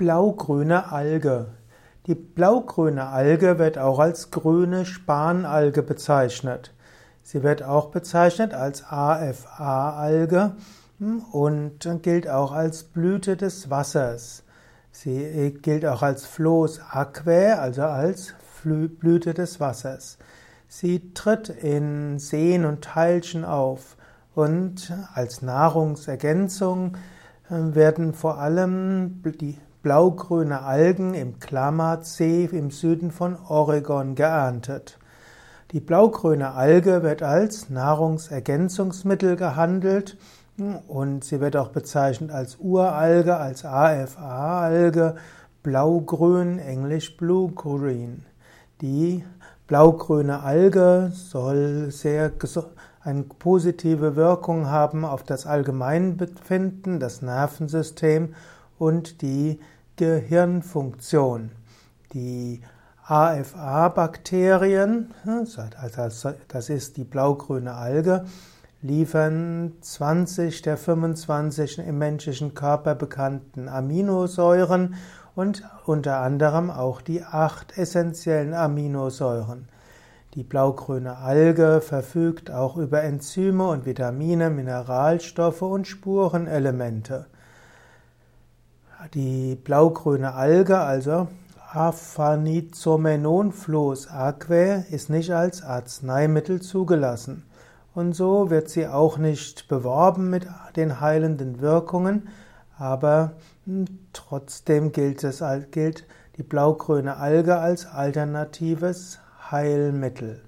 Blaugrüne Alge. Die blaugrüne Alge wird auch als grüne Spanalge bezeichnet. Sie wird auch bezeichnet als AFA-Alge hm, und gilt auch als Blüte des Wassers. Sie gilt auch als Floß aquae, also als Blüte des Wassers. Sie tritt in Seen und Teilchen auf und als Nahrungsergänzung äh, werden vor allem die blaugrüne Algen im Klamath-See im Süden von Oregon geerntet. Die blaugrüne Alge wird als Nahrungsergänzungsmittel gehandelt und sie wird auch bezeichnet als Uralge, als AFA-Alge, blaugrün, englisch blue green. Die blaugrüne Alge soll sehr eine positive Wirkung haben auf das Allgemeinbefinden, das Nervensystem und die Gehirnfunktion. Die AFA-Bakterien, also das ist die blaugrüne Alge, liefern 20 der 25 im menschlichen Körper bekannten Aminosäuren und unter anderem auch die acht essentiellen Aminosäuren. Die blaugrüne Alge verfügt auch über Enzyme und Vitamine, Mineralstoffe und Spurenelemente. Die blaugrüne Alge, also Aphanizomenon flos aquae, ist nicht als Arzneimittel zugelassen. Und so wird sie auch nicht beworben mit den heilenden Wirkungen, aber trotzdem gilt, es, gilt die blaugrüne Alge als alternatives Heilmittel.